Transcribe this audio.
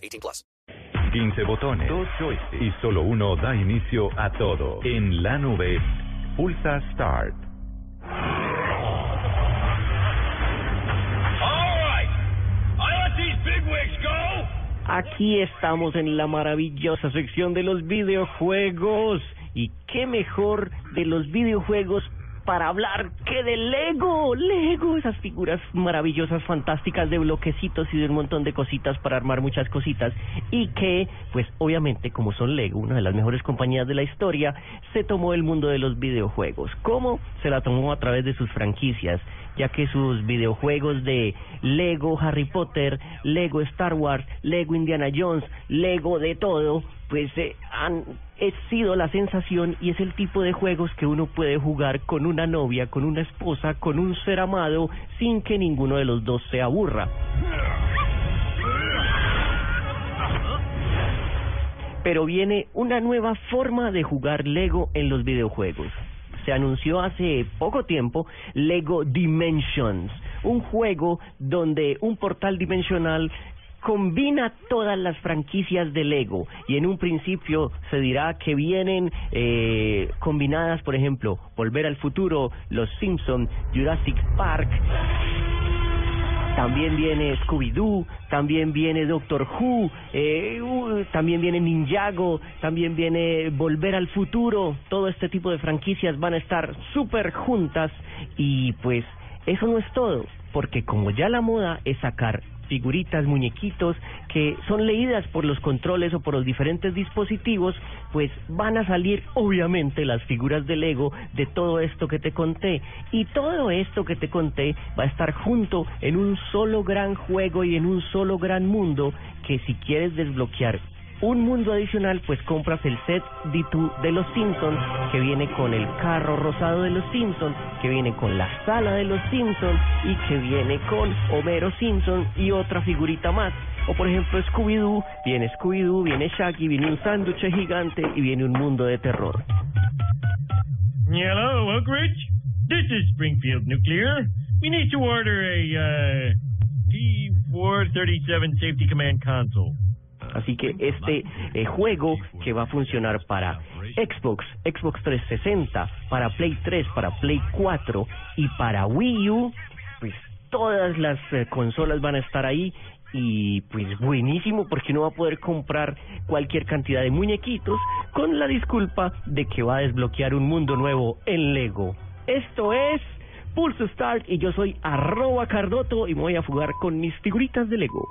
18 plus. 15 botones, dos joysticks y solo uno da inicio a todo. En la nube, pulsa Start. Aquí estamos en la maravillosa sección de los videojuegos. Y qué mejor de los videojuegos para hablar que de Lego. Lego, esas figuras maravillosas, fantásticas de bloquecitos y de un montón de cositas para armar muchas cositas. Y que, pues obviamente, como son Lego, una de las mejores compañías de la historia, se tomó el mundo de los videojuegos. ¿Cómo? Se la tomó a través de sus franquicias ya que sus videojuegos de Lego Harry Potter, Lego Star Wars, Lego Indiana Jones, Lego de todo, pues eh, han sido la sensación y es el tipo de juegos que uno puede jugar con una novia, con una esposa, con un ser amado, sin que ninguno de los dos se aburra. Pero viene una nueva forma de jugar Lego en los videojuegos se anunció hace poco tiempo Lego Dimensions, un juego donde un portal dimensional combina todas las franquicias de Lego y en un principio se dirá que vienen eh, combinadas, por ejemplo, Volver al Futuro, Los Simpson, Jurassic Park. También viene Scooby-Doo, también viene Doctor Who, eh, también viene Ninjago, también viene Volver al Futuro. Todo este tipo de franquicias van a estar súper juntas y pues eso no es todo, porque como ya la moda es sacar figuritas, muñequitos que son leídas por los controles o por los diferentes dispositivos, pues van a salir obviamente las figuras de Lego de todo esto que te conté. Y todo esto que te conté va a estar junto en un solo gran juego y en un solo gran mundo que si quieres desbloquear un mundo adicional, pues compras el set D2 de los Simpsons, que viene con el carro rosado de los Simpsons, que viene con la sala de los Simpsons y que viene con Homero Simpson y otra figurita más. O por ejemplo Scooby-Doo, viene Scooby-Doo, viene Shaggy, viene un sándwich gigante y viene un mundo de terror. Hello, Oak Ridge. This is Springfield Nuclear. We need to order a uh, P437 Safety Command console. Así que este eh, juego que va a funcionar para Xbox, Xbox 360, para Play 3, para Play 4 y para Wii U, pues todas las eh, consolas van a estar ahí y pues buenísimo porque uno va a poder comprar cualquier cantidad de muñequitos con la disculpa de que va a desbloquear un mundo nuevo en Lego. Esto es Pulso Start y yo soy arroba Cardoto y me voy a jugar con mis figuritas de Lego.